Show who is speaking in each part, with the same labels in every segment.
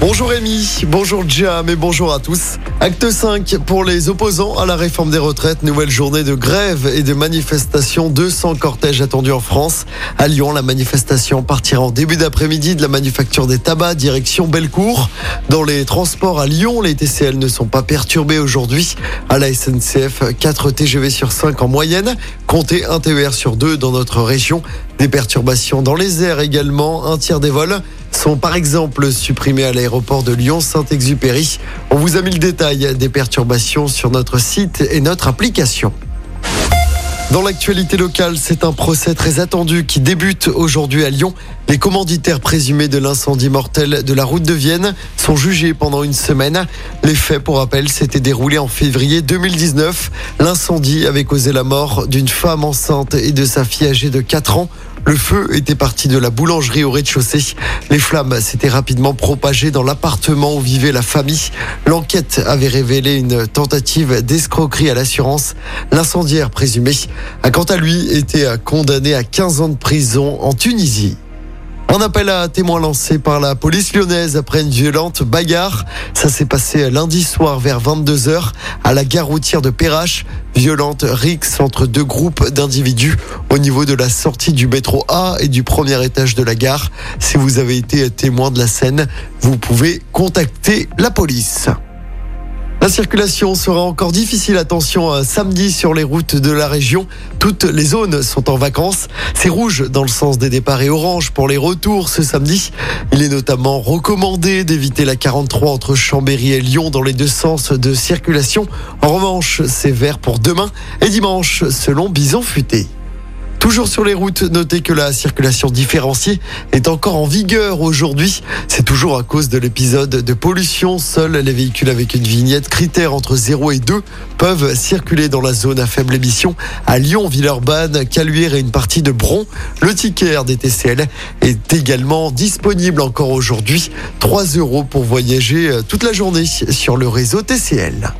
Speaker 1: Bonjour Rémi, bonjour Jam et bonjour à tous. Acte 5 pour les opposants à la réforme des retraites. Nouvelle journée de grève et de manifestation. 200 cortèges attendus en France. À Lyon, la manifestation partira en début d'après-midi de la manufacture des tabacs direction Bellecour. Dans les transports à Lyon, les TCL ne sont pas perturbés aujourd'hui. À la SNCF, 4 TGV sur 5 en moyenne. Comptez un TER sur 2 dans notre région. Des perturbations dans les airs également. Un tiers des vols sont par exemple supprimés à l'aéroport de Lyon-Saint-Exupéry. On vous a mis le détail des perturbations sur notre site et notre application. Dans l'actualité locale, c'est un procès très attendu qui débute aujourd'hui à Lyon. Les commanditaires présumés de l'incendie mortel de la route de Vienne sont jugés pendant une semaine. Les faits, pour rappel, s'étaient déroulés en février 2019. L'incendie avait causé la mort d'une femme enceinte et de sa fille âgée de 4 ans. Le feu était parti de la boulangerie au rez-de-chaussée. Les flammes s'étaient rapidement propagées dans l'appartement où vivait la famille. L'enquête avait révélé une tentative d'escroquerie à l'assurance. L'incendiaire présumé a quant à lui été condamné à 15 ans de prison en Tunisie. Un appel à témoins lancé par la police lyonnaise après une violente bagarre. Ça s'est passé lundi soir vers 22h à la gare routière de Perrache. Violente rixe entre deux groupes d'individus au niveau de la sortie du métro A et du premier étage de la gare. Si vous avez été témoin de la scène, vous pouvez contacter la police. La circulation sera encore difficile. Attention, euh, samedi sur les routes de la région. Toutes les zones sont en vacances. C'est rouge dans le sens des départs et orange pour les retours ce samedi. Il est notamment recommandé d'éviter la 43 entre Chambéry et Lyon dans les deux sens de circulation. En revanche, c'est vert pour demain et dimanche selon Bison Futé. Toujours sur les routes, notez que la circulation différenciée est encore en vigueur aujourd'hui. C'est toujours à cause de l'épisode de pollution. Seuls les véhicules avec une vignette critère entre 0 et 2 peuvent circuler dans la zone à faible émission. À Lyon, Villeurbanne, Caluire et une partie de Bron, le ticket des TCL est également disponible encore aujourd'hui. 3 euros pour voyager toute la journée sur le réseau TCL.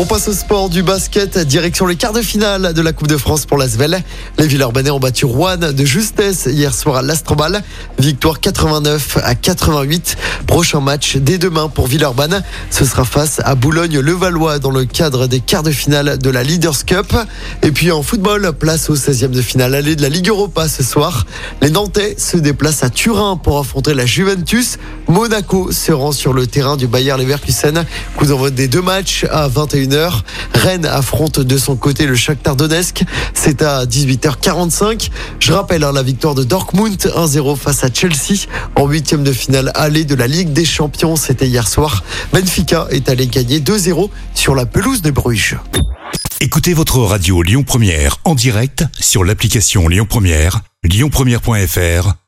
Speaker 1: On passe au sport du basket, direction les quarts de finale de la Coupe de France pour l'Asvel. Les Villeurbanais ont battu Rouen de justesse hier soir à l'Astrobal. Victoire 89 à 88. Prochain match dès demain pour Villeurbanne. Ce sera face à Boulogne-le-Valois dans le cadre des quarts de finale de la Leaders Cup. Et puis en football, place au 16e de finale aller de la Ligue Europa ce soir. Les Nantais se déplacent à Turin pour affronter la Juventus. Monaco se rend sur le terrain du Bayer Leverkusen. Coup d'envoi des deux matchs à 21 Rennes affronte de son côté le Shakhtar Donetsk. C'est à 18h45. Je rappelle hein, la victoire de Dortmund 1-0 face à Chelsea en huitième de finale aller de la Ligue des Champions. C'était hier soir. Benfica est allé gagner 2-0 sur la pelouse de Bruges.
Speaker 2: Écoutez votre radio Lyon Première en direct sur l'application Lyon Première, lyonpremière.fr